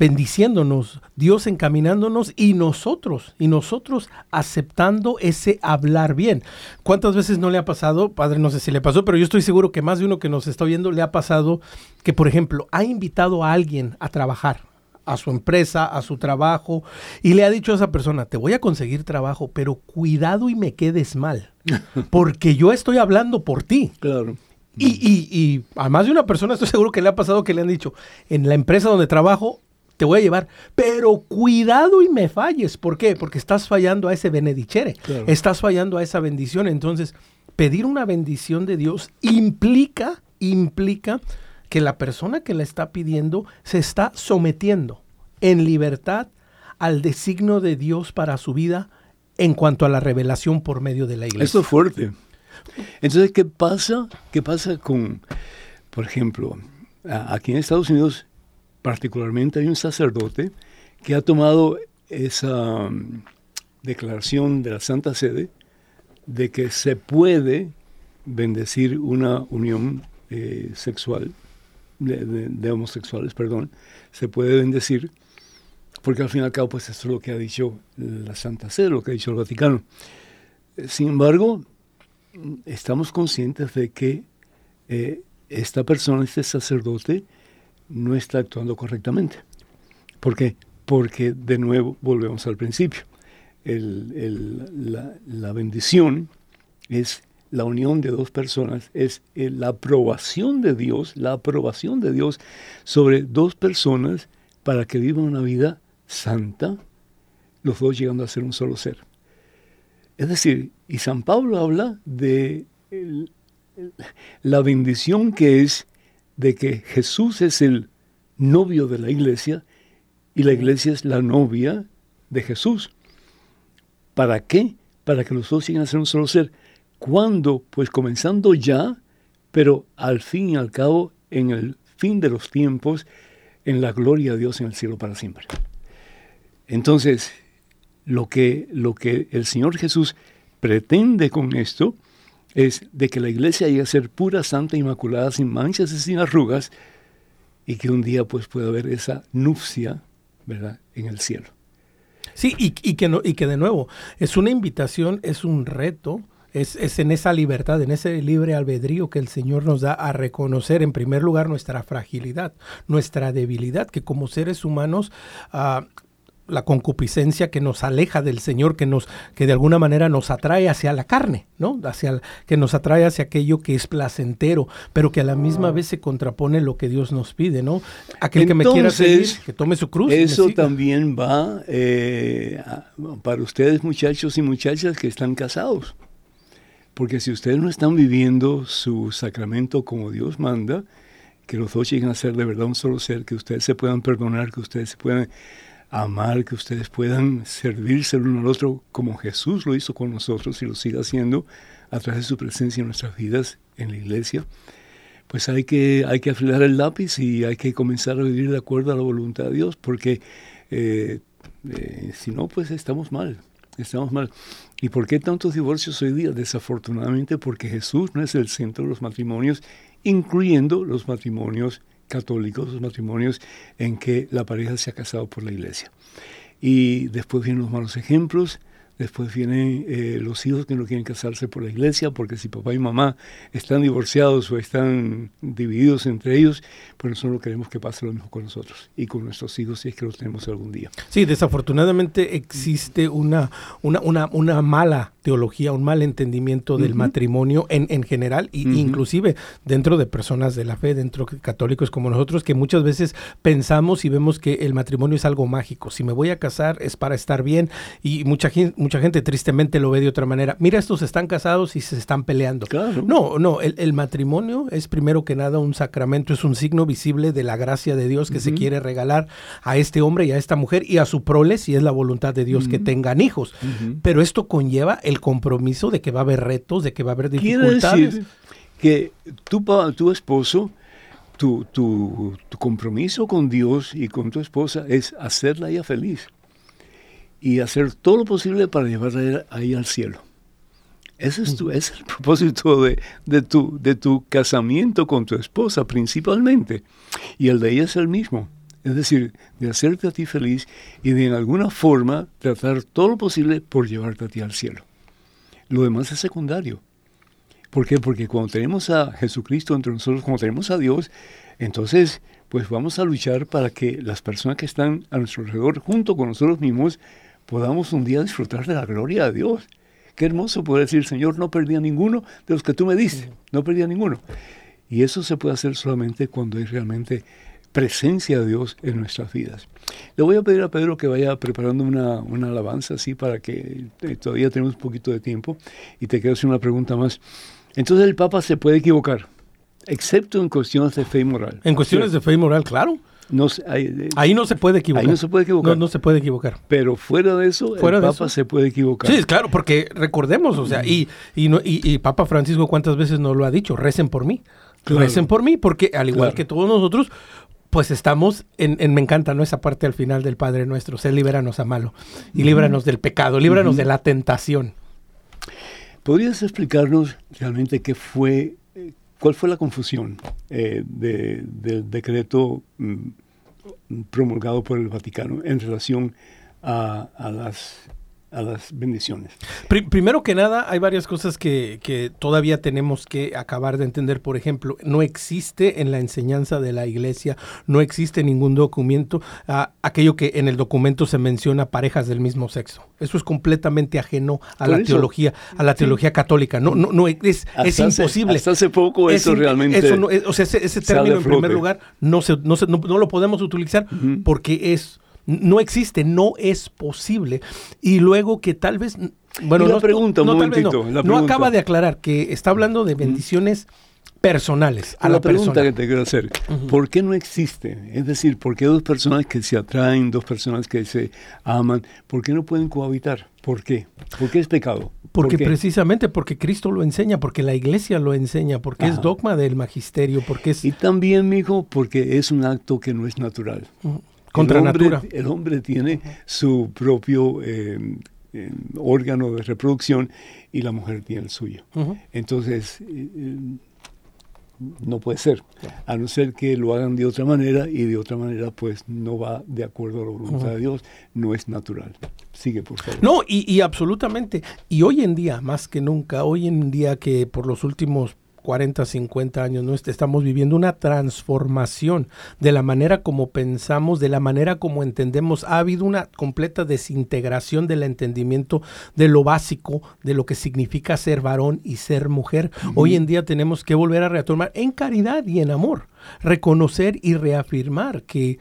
bendiciéndonos, Dios encaminándonos y nosotros, y nosotros aceptando ese hablar bien. ¿Cuántas veces no le ha pasado, padre, no sé si le pasó, pero yo estoy seguro que más de uno que nos está viendo le ha pasado que, por ejemplo, ha invitado a alguien a trabajar, a su empresa, a su trabajo, y le ha dicho a esa persona, te voy a conseguir trabajo, pero cuidado y me quedes mal, <laughs> porque yo estoy hablando por ti. Claro. Y, y, y a más de una persona estoy seguro que le ha pasado que le han dicho, en la empresa donde trabajo te voy a llevar, pero cuidado y me falles. ¿Por qué? Porque estás fallando a ese benedicere, estás fallando a esa bendición. Entonces, pedir una bendición de Dios implica, implica que la persona que la está pidiendo se está sometiendo en libertad al designio de Dios para su vida en cuanto a la revelación por medio de la iglesia. Esto es fuerte. Entonces, ¿qué pasa? ¿Qué pasa con, por ejemplo, aquí en Estados Unidos particularmente hay un sacerdote que ha tomado esa mm, declaración de la Santa Sede de que se puede bendecir una unión eh, sexual, de, homosexuales, perdón, se puede bendecir, porque al fin y al cabo, pues esto es lo que ha dicho la Santa Sede, lo que ha dicho el Vaticano. Sin embargo, estamos conscientes de que eh, esta persona, este sacerdote, no está actuando correctamente. ¿Por qué? Porque de nuevo volvemos al principio. la, bendición es la unión de dos personas, es la aprobación de Dios, la aprobación de Dios sobre dos personas para que vivan una vida santa, los dos llegando a ser un solo ser. Es decir, y San Pablo habla de la bendición que es de que Jesús es el novio de la iglesia y la iglesia es la novia de Jesús. ¿Para qué? Para que los dos lleguen a ser un solo ser. ¿Cuándo? Pues comenzando ya, pero al fin y al cabo, en el fin de los tiempos, en la gloria de Dios en el cielo para siempre. Entonces, lo que, lo que el Señor Jesús pretende con esto es de que la iglesia llegue a ser pura, santa, inmaculada, sin manchas y sin arrugas, y que un día pues pueda haber esa nupcia, ¿verdad?, en el cielo. Sí, y, y que no, y que de nuevo, es una invitación, es un reto, es, es en esa libertad, en ese libre albedrío que el Señor nos da a reconocer en primer lugar nuestra fragilidad, nuestra debilidad, que como seres humanos ah, la concupiscencia que nos aleja del Señor, que nos, que de alguna manera nos atrae hacia la carne, ¿no? Hacia el- que nos atrae hacia aquello que es placentero, pero que a la misma vez se contrapone lo que Dios nos pide, ¿no? Aquel que me quiera seguir, que tome su cruz. Eso también va eh, para ustedes muchachos y muchachas que están casados. Porque si ustedes no están viviendo su sacramento como Dios manda, que los dos lleguen a ser de verdad un solo ser, que ustedes se puedan perdonar, que ustedes se puedan amar, que ustedes puedan servirse el uno al otro como Jesús lo hizo con nosotros y lo sigue haciendo a través de su presencia en nuestras vidas en la iglesia, pues hay que, hay que afilar el lápiz y hay que comenzar a vivir de acuerdo a la voluntad de Dios, porque eh, eh, si no, pues estamos mal, estamos mal. ¿Y por qué tantos divorcios hoy día? Desafortunadamente porque Jesús no es el centro de los matrimonios, incluyendo los matrimonios católicos, los matrimonios en que la pareja se ha casado por la iglesia. Y después vienen los malos ejemplos, después vienen eh, los hijos que no quieren casarse por la iglesia, porque si papá y mamá están divorciados o están divididos entre ellos, pues nosotros no queremos que pase lo mismo con nosotros y con nuestros hijos si es que los tenemos algún día. Sí, desafortunadamente existe una, una, una, una mala teología, un mal entendimiento del matrimonio en, en general, Ujú. inclusive dentro de personas de la fe, dentro de católicos como nosotros, que muchas veces pensamos y vemos que el matrimonio es algo mágico. Si me voy a casar es para estar bien, y mucha, gen- mucha gente tristemente lo ve de otra manera. Mira, estos están casados y se están peleando. Claro. No, no, el, el matrimonio es primero que nada un sacramento, es un signo visible de la gracia de Dios que se quiere regalar a este hombre y a esta mujer y a su prole, si es la voluntad de Dios que tengan hijos. Pero esto conlleva el compromiso de que va a haber retos, de que va a haber Quiere dificultades. decir que tu, tu esposo, tu, tu, tu compromiso con Dios y con tu esposa es hacerla ella feliz y hacer todo lo posible para llevarla a ella- a ella al cielo. Ese es, tu, ese es el propósito de, de tu, de tu casamiento con tu esposa principalmente. Y el de ella es el mismo. Es decir, de hacerte a ti feliz y de en alguna forma tratar todo lo posible por llevarte a ti al cielo. Lo demás es secundario. ¿Por qué? Porque cuando tenemos a Jesucristo entre nosotros, cuando tenemos a Dios, entonces pues vamos a luchar para que las personas que están a nuestro alrededor, junto con nosotros mismos, podamos un día disfrutar de la gloria de Dios. Qué hermoso poder decir, Señor, no perdí a ninguno de los que tú me diste, no perdí a ninguno. Y eso se puede hacer solamente cuando hay realmente presencia de Dios en nuestras vidas. Le voy a pedir a Pedro que vaya preparando una, una alabanza así para que eh, todavía tenemos un poquito de tiempo y te quiero hacer una pregunta más. Entonces el Papa se puede equivocar, excepto en cuestiones de fe y moral. En cuestiones de fe y moral, claro. No hay- eh, Ahí no se puede equivocar. Ahí no se puede equivocar. No, no se puede equivocar. pero fuera de eso, Fuera el de Papa eso. se puede equivocar. Sí, claro, porque recordemos, o sea, y, y, no- y, y Papa Francisco cuántas veces nos lo ha dicho, recen por mí, Claro. recen por mí, porque al igual Claro. que todos nosotros, pues estamos en, en- me encanta, ¿no? Esa parte al final del Padre Nuestro, sé líbranos a malo, y líbranos del pecado, líbranos de la tentación. ¿Podrías explicarnos realmente qué fue, eh, cuál fue la confusión eh, de- del decreto mm, promulgado por el Vaticano en relación a, las, a las bendiciones? Pri- primero que nada, hay varias cosas que, que todavía tenemos que acabar de entender. Por ejemplo, no existe en la enseñanza de la iglesia, no existe ningún documento, ah, aquello que en el documento se menciona parejas del mismo sexo. Eso es completamente ajeno a la eso. teología, a la teología católica. No, no, no es, es Hasta hace- imposible. hasta hace poco Es eso realmente eso no es- o sea, ese, término en primer lugar no, se, no, se- no- no lo podemos utilizar porque es No existe, no es posible. Y luego que tal vez... Bueno, la no, pregunta, un no, momentito, no, la no acaba de aclarar que está hablando de bendiciones personales a la, la, pregunta persona. que te quiero hacer, ¿por qué no existe? Es decir, ¿por qué dos personas que se atraen, dos personas que se aman, ¿por qué no pueden cohabitar? ¿Por qué? ¿Por qué es pecado? ¿Por Porque precisamente porque Cristo lo enseña, porque la iglesia lo enseña, porque es dogma del magisterio, porque es Y también, mijo, porque es un acto que no es natural. Contra el hombre, natura. El hombre tiene su propio eh, eh, órgano de reproducción y la mujer tiene el suyo. Entonces, eh, no puede ser, a no ser que lo hagan de otra manera y de otra manera pues no va de acuerdo a la voluntad de Dios, no es natural. Sigue, por favor. No, y, y absolutamente. Y hoy en día, más que nunca, hoy en día que por los últimos 40, 50 años, ¿no? Estamos viviendo una transformación de la manera como pensamos, de la manera como entendemos. Ha habido una completa desintegración del entendimiento de lo básico, de lo que significa ser varón y ser mujer. Hoy en día tenemos que volver a retomar en caridad y en amor, reconocer y reafirmar que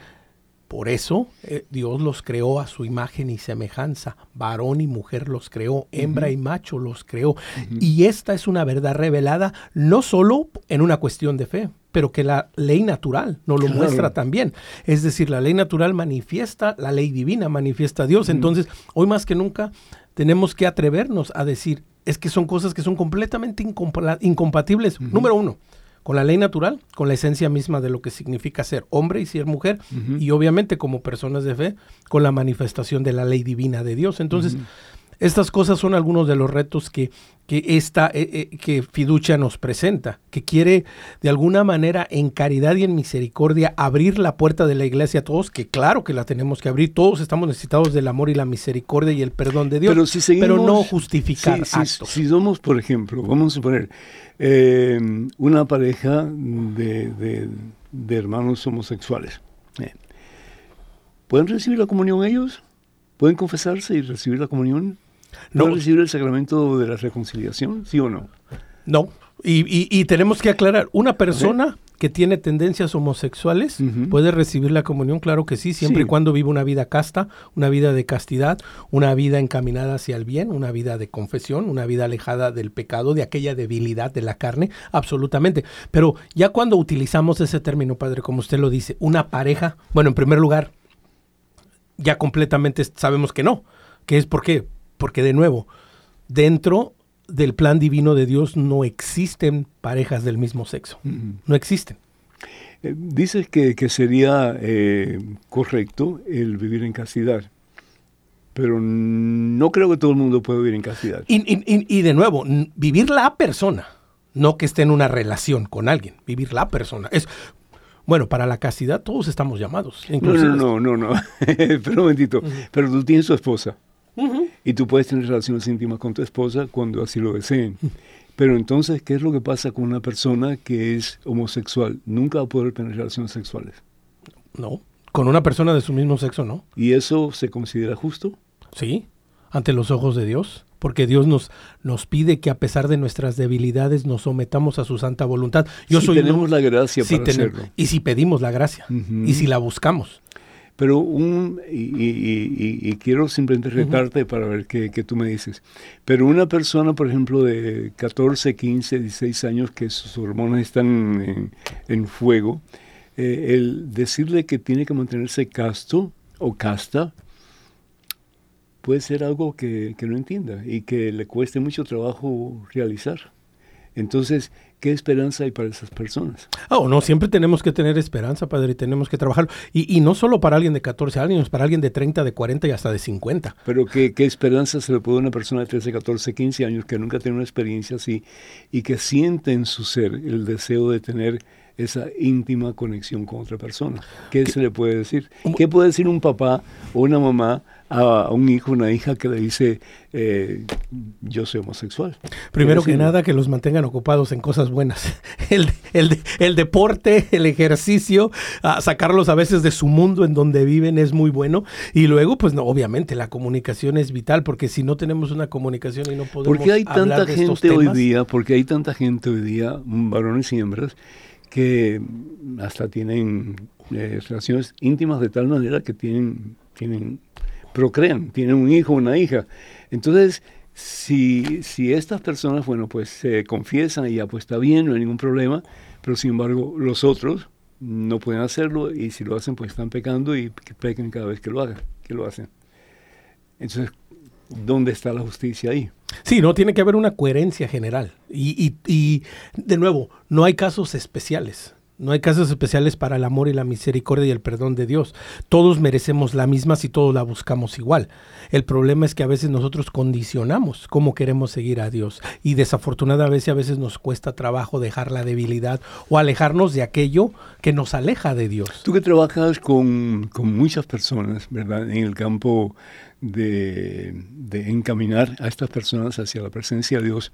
por eso eh, Dios los creó a su imagen y semejanza. Varón y mujer los creó, hembra y macho los creó. Y esta es una verdad revelada no solo en una cuestión de fe, pero que la ley natural nos lo Claro. muestra también. Es decir, la ley natural manifiesta, la ley divina manifiesta a Dios. Entonces, hoy más que nunca tenemos que atrevernos a decir, es que son cosas que son completamente incompa- incompatibles. Número uno, con la ley natural, con la esencia misma de lo que significa ser hombre y ser mujer, y obviamente como personas de fe, con la manifestación de la ley divina de Dios. Entonces, estas cosas son algunos de los retos que, que esta eh, eh, que Fiducia nos presenta, que quiere de alguna manera en caridad y en misericordia abrir la puerta de la iglesia a todos, que claro que la tenemos que abrir, todos estamos necesitados del amor y la misericordia y el perdón de Dios, Pero si seguimos, pero no justificar si, si- actos. si somos, por ejemplo, vamos a suponer, eh, una pareja de, de- de hermanos homosexuales. eh, ¿Pueden recibir la comunión ellos? ¿Pueden confesarse y recibir la comunión? No. ¿Pueden recibir el sacramento de la reconciliación? ¿Sí o no? No. Y, y- y tenemos que aclarar, una persona que tiene tendencias homosexuales puede recibir la comunión, claro que sí, siempre Sí. y cuando viva una vida casta, una vida de castidad, una vida encaminada hacia el bien, una vida de confesión, una vida alejada del pecado, de aquella debilidad de la carne, absolutamente. Pero ya cuando utilizamos ese término, padre, como usted lo dice, una pareja, bueno, en primer lugar, ya completamente sabemos que no. ¿Qué es por qué? Porque de nuevo, dentro del plan divino de Dios no existen parejas del mismo sexo. No existen. Eh, dices que, que sería eh, correcto el vivir en castidad, pero no creo que todo el mundo pueda vivir en castidad. Y, y- y- de nuevo, vivir la persona, no que esté en una relación con alguien, vivir la persona. Es, bueno, para la castidad todos estamos llamados. No, no, no, no, no. <laughs> pero un momentito. Pero tú tienes tu esposa. Y tú puedes tener relaciones íntimas con tu esposa cuando así lo deseen. <laughs> Pero entonces, ¿qué es lo que pasa con una persona que es homosexual? Nunca va a poder tener relaciones sexuales. No, con una persona de su mismo sexo, no. ¿Y eso se considera justo? Sí, ante los ojos de Dios, porque Dios nos, nos pide que a pesar de nuestras debilidades nos sometamos a su santa voluntad. Yo Si soy tenemos un- la gracia Sí, para tenemos- hacerlo. Y si pedimos la gracia, y si la buscamos. Pero un, y, y- y- y quiero simplemente retarte para ver qué, qué tú me dices. Pero una persona, por ejemplo, de 14, 15, 16 años, que sus hormonas están en, en fuego, eh, el decirle que tiene que mantenerse casto o casta puede ser algo que, que no entienda y que le cueste mucho trabajo realizar. Entonces, ¿qué esperanza hay para esas personas? Oh, no, siempre tenemos que tener esperanza, Padre, y tenemos que trabajarlo. Y, y no solo para alguien de 14 años, para alguien de 30, de 40 y hasta de 50. Pero ¿qué, qué esperanza se le puede a una persona de 13, 14, 15 años que nunca tiene una experiencia así y que siente en su ser el deseo de tener esa íntima conexión con otra persona? ¿Qué, se le puede decir? ¿Qué puede decir un papá o una mamá a, un hijo, una hija que le dice, eh, yo soy homosexual? Primero ¿Qué que nada, que los mantengan ocupados en cosas buenas. <laughs> El, el- el deporte, el ejercicio, a sacarlos a veces de su mundo en donde viven es muy bueno. Y luego, pues no, obviamente la comunicación es vital, porque si no tenemos una comunicación y no podemos ¿Por qué hay hablar tanta estos gente hoy día, porque hay tanta gente hoy día, mm, varones y hembras, que mm, hasta tienen eh, relaciones íntimas de tal manera que tienen tienen, procrean, tienen un hijo, una hija. Entonces, si, si estas personas, bueno, pues se confiesan y ya pues está bien, no hay ningún problema, pero sin embargo los otros no pueden hacerlo y si lo hacen pues están pecando y pequen cada vez que lo hagan, que lo hacen. Entonces, ¿dónde está la justicia ahí? Sí, no tiene que haber una coherencia general. Y, y, y de nuevo, no hay casos especiales. No hay casos especiales para el amor y la misericordia y el perdón de Dios. Todos merecemos la misma si todos la buscamos igual. El problema es que a veces nosotros condicionamos cómo queremos seguir a Dios y desafortunadamente a veces nos cuesta trabajo dejar la debilidad o alejarnos de aquello que nos aleja de Dios. Tú que trabajas con, con muchas personas, ¿verdad? En el campo de, de encaminar a estas personas hacia la presencia de Dios.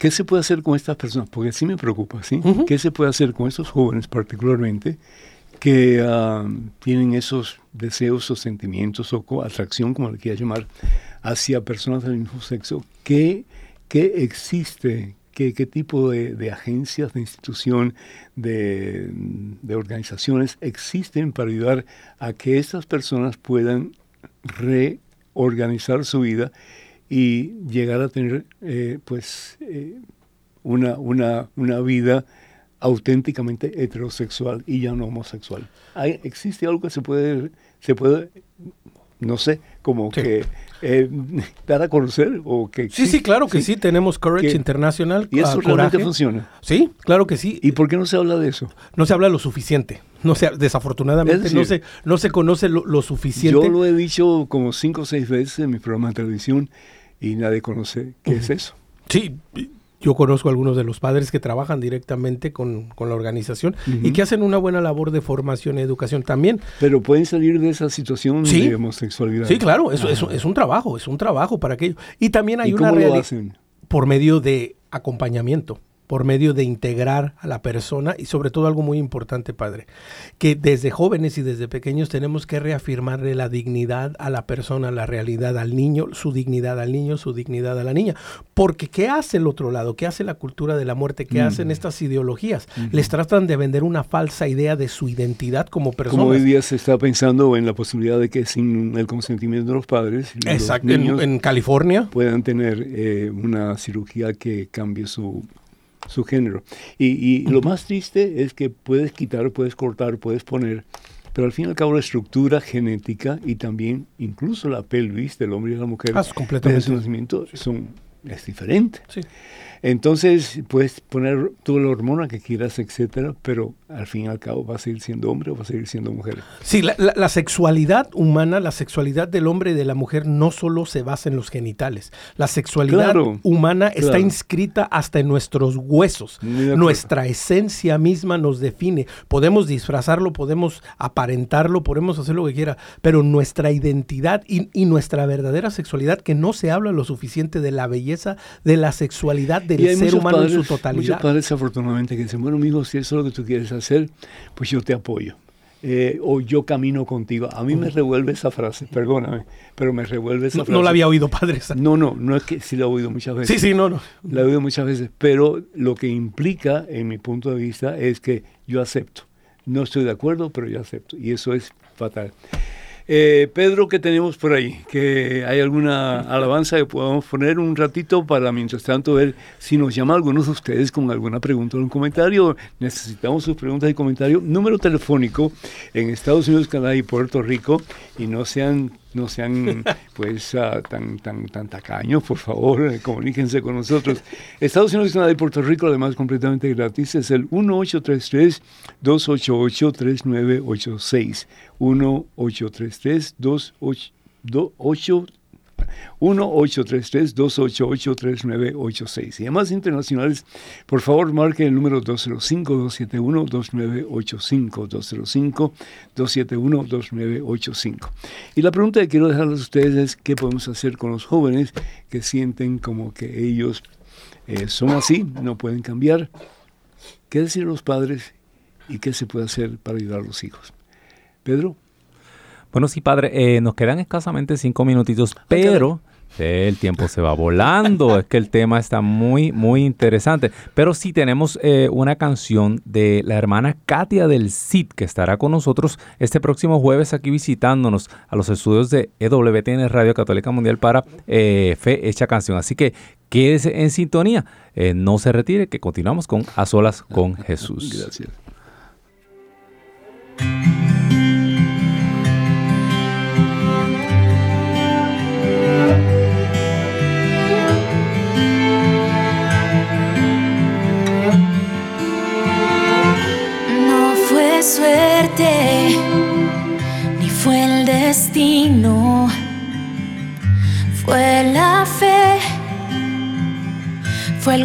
¿Qué se puede hacer con estas personas? Porque sí me preocupa, ¿sí? ¿Qué se puede hacer con estos jóvenes particularmente que ah, tienen esos deseos o sentimientos o co- atracción, como le quieras llamar, hacia personas del mismo sexo? ¿Qué, qué existe? ¿Qué, qué tipo de, de agencias, de institución, de, de organizaciones existen para ayudar a que estas personas puedan reorganizar su vida y llegar a tener eh, pues eh, una, una, una vida auténticamente heterosexual y ya no homosexual. ¿Hay, ¿Existe algo que se puede, se puede no sé, como Sí. que eh, <laughs> dar a conocer o que Sí, sí, claro que sí, tenemos Courage Que- International. Y eso ah, realmente funciona. Sí, claro que sí. ¿Y por qué no se habla de eso? no se habla lo suficiente. No se, desafortunadamente Es no, decir, se, no se conoce lo, lo suficiente. Yo lo he dicho como cinco o seis veces en mi programa de televisión y nadie conoce qué es eso. Sí, yo conozco a algunos de los padres que trabajan directamente con, con la organización y Ujú. que hacen una buena labor de formación y educación también. Pero pueden salir de esa situación Sí. de homosexualidad. Sí, claro, eso, Ah. eso es un trabajo, es un trabajo para aquello. Y también hay ¿Y una cómo lo hacen? por medio de acompañamiento, por medio de integrar a la persona y sobre todo algo muy importante, padre, que desde jóvenes y desde pequeños tenemos que reafirmarle la dignidad a la persona, la realidad al niño, su dignidad al niño, su dignidad a la niña. Porque ¿qué hace el otro lado? ¿Qué hace la cultura de la muerte? ¿Qué Mm. hacen estas ideologías? Les tratan de vender una falsa idea de su identidad como personas. Como hoy día se está pensando en la posibilidad de que sin el consentimiento de los padres, los Exacto, en California. puedan tener eh, una cirugía que cambie su, su género. Y, y lo más triste es que puedes quitar, puedes cortar, puedes poner, pero al fin y al cabo la estructura genética y también incluso la pelvis del hombre y la mujer Ah, completamente. desde su nacimiento son, es diferente. Sí. Entonces puedes poner toda la hormona que quieras, etcétera, pero al fin y al cabo va a seguir siendo hombre o va a seguir siendo mujer. Sí, la, la- la sexualidad humana, la sexualidad del hombre y de la mujer no solo se basa en los genitales. La sexualidad Claro, humana está inscrita hasta en nuestros huesos. Nuestra esencia misma nos define. Podemos disfrazarlo, podemos aparentarlo, podemos hacer lo que quiera, pero nuestra identidad y, y nuestra verdadera sexualidad, que no se habla lo suficiente de la belleza de la sexualidad del Y ser muchos humano en su padres- totalidad. Muchos padres, afortunadamente, que dicen, bueno, mijo, si eso es lo que tú quieres hacer, pues yo te apoyo. Eh, o yo camino contigo. A mí me revuelve esa frase, perdóname, pero me revuelve esa No, frase. no la había oído, padre. No, no, no es que sí la he oído muchas veces. Sí, sí, no, no. La he oído muchas veces, pero lo que implica, en mi punto de vista, es que yo acepto. No estoy de acuerdo, pero yo acepto. Y eso es fatal. Eh, Pedro, ¿qué tenemos por ahí? ¿Que ¿Hay alguna alabanza que podamos poner un ratito para, mientras tanto, ver si nos llama algunos de ustedes con alguna pregunta o un comentario? Necesitamos sus preguntas y comentarios. Número telefónico en Estados Unidos, Canadá y Puerto Rico. Y no sean, no sean <laughs> pues, ah, tan, tan, tan tacaños, por favor, <laughs> comuníquense con nosotros. Estados Unidos, Canadá y Puerto Rico, además completamente gratis, es el 1833-288-3986. 1833-288. 1-833-288-3986. Y además internacionales, por favor marque el número 205-271-2985. 205-271-2985. Y la pregunta que quiero dejarles a ustedes es qué podemos hacer con los jóvenes que sienten como que ellos eh, son así, no pueden cambiar. ¿Qué decir los padres y qué se puede hacer para ayudar a los hijos? Pedro. Bueno, sí, padre, eh, nos quedan escasamente cinco minutitos, caray. pero El tiempo se va volando, <laughs> es que el tema está muy, muy interesante. Pero sí tenemos eh, una canción de la hermana Katia del Cid que estará con nosotros este próximo jueves aquí visitándonos a los estudios de EWTN Radio Católica Mundial para eh, Fe Hecha Canción. Así que quédese en sintonía, eh, no se retire, que continuamos con A Solas con <laughs> Jesús. Gracias.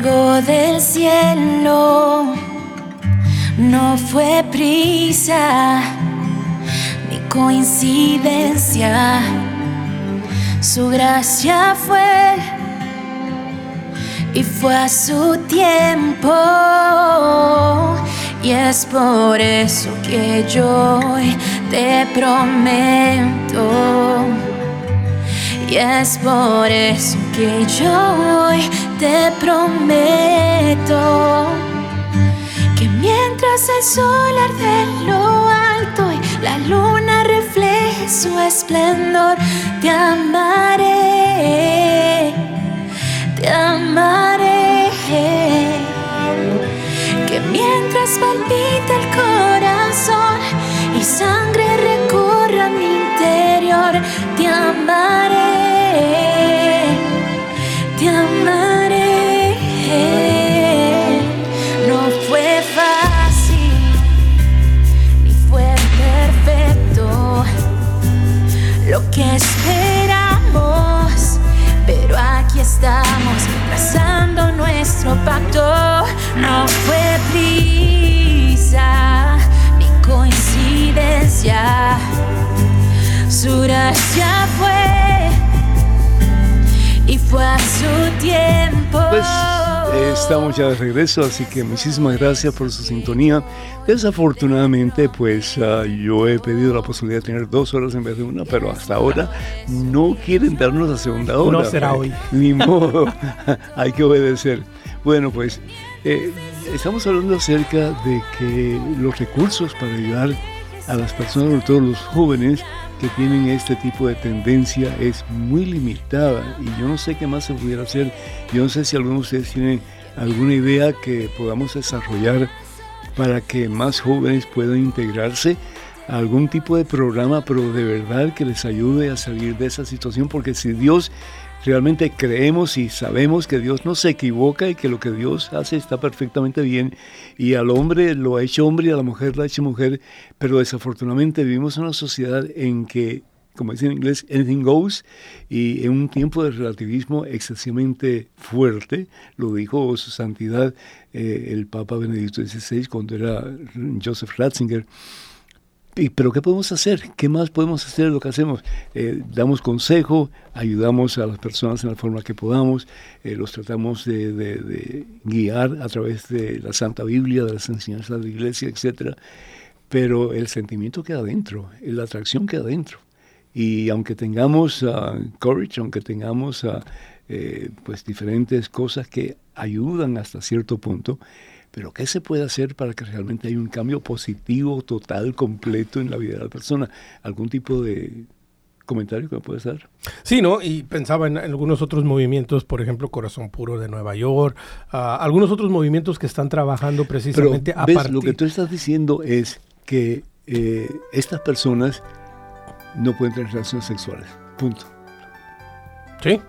Del cielo, no fue prisa, ni coincidencia, su gracia fue y fue a su tiempo. Y es por eso que yo te prometo. Y es por eso que yo te prometo. Que mientras el sol arde en lo alto y la luna refleje su esplendor, te amaré te amaré. Que mientras palpita el corazón y sangre recorra mi interior, te amaré, esperamos, pero aquí estamos trazando nuestro pacto. No fue prisa ni coincidencia, su gracia fue y fue a su tiempo. Pues estamos ya de regreso, así que muchísimas gracias por su sintonía. Desafortunadamente, pues ah, yo he pedido la posibilidad de tener dos horas en vez de una, pero hasta ahora no quieren darnos la segunda hora. No será hoy. <laughs> Ni modo, <laughs> hay que obedecer. Bueno, pues eh, estamos hablando acerca de que los recursos para ayudar a las personas, sobre todo los jóvenes, que tienen este tipo de tendencia es muy limitada y yo no sé qué más se pudiera hacer. Yo no sé si algunos de ustedes tienen alguna idea que podamos desarrollar para que más jóvenes puedan integrarse a algún tipo de programa, pero de verdad que les ayude a salir de esa situación, porque si Dios realmente creemos y sabemos que Dios no se equivoca y que lo que Dios hace está perfectamente bien y al hombre lo ha hecho hombre y a la mujer lo ha hecho mujer, pero desafortunadamente vivimos en una sociedad en que, como dicen en inglés, anything goes y en un tiempo de relativismo excesivamente fuerte, lo dijo su santidad eh, el Papa Benedicto XVI cuando era Joseph Ratzinger. Pero ¿qué podemos hacer? ¿Qué más podemos hacer de lo que hacemos? Eh, damos consejo, ayudamos a las personas en la forma que podamos, eh, los tratamos de, de, de, guiar a través de la Santa Biblia, de las enseñanzas de la iglesia, etc. Pero el sentimiento queda dentro, la atracción queda dentro. Y aunque tengamos uh, courage, aunque tengamos uh, eh, pues diferentes cosas que ayudan hasta cierto punto, pero ¿qué se puede hacer para que realmente haya un cambio positivo, total, completo en la vida de la persona? ¿Algún tipo de comentario que me puedes dar? Sí, ¿no? Y pensaba en, algunos otros movimientos, por ejemplo, Corazón Puro de Nueva York, uh, algunos otros movimientos que están trabajando precisamente pero, a ¿ves? partir... Lo que tú estás diciendo es que eh, estas personas no pueden tener relaciones sexuales. Punto. Sí.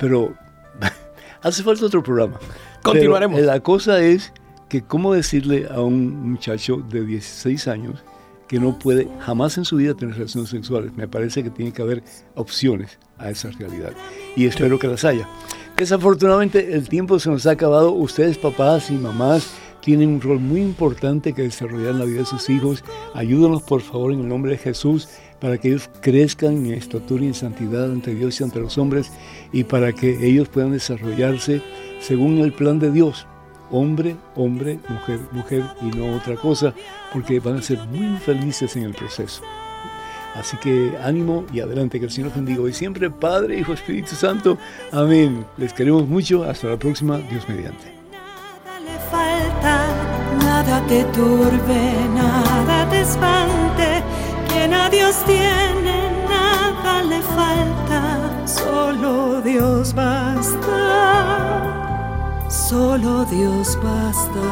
Pero <laughs> hace falta otro programa. Continuaremos. La cosa es que cómo decirle a un muchacho de 16 años que no puede jamás en su vida tener relaciones sexuales. Me parece que tiene que haber opciones a esa realidad. Y espero que las haya. Desafortunadamente el tiempo se nos ha acabado. Ustedes, papás y mamás, tienen un rol muy importante que desarrollar en la vida de sus hijos. Ayúdanos, por favor, en el nombre de Jesús, para que ellos crezcan en estatura y en santidad ante Dios y ante los hombres, y para que ellos puedan desarrollarse según el plan de Dios. Hombre, hombre, mujer, mujer y no otra cosa, porque van a ser muy felices en el proceso. Así que ánimo y adelante, que el Señor bendiga hoy siempre, Padre, Hijo, Espíritu Santo. Amén. Les queremos mucho. Hasta la próxima. Dios mediante. Nada le falta, nada te turbe, nada te espante. Quien a Dios tiene, nada le falta. Solo Dios basta, solo Dios basta.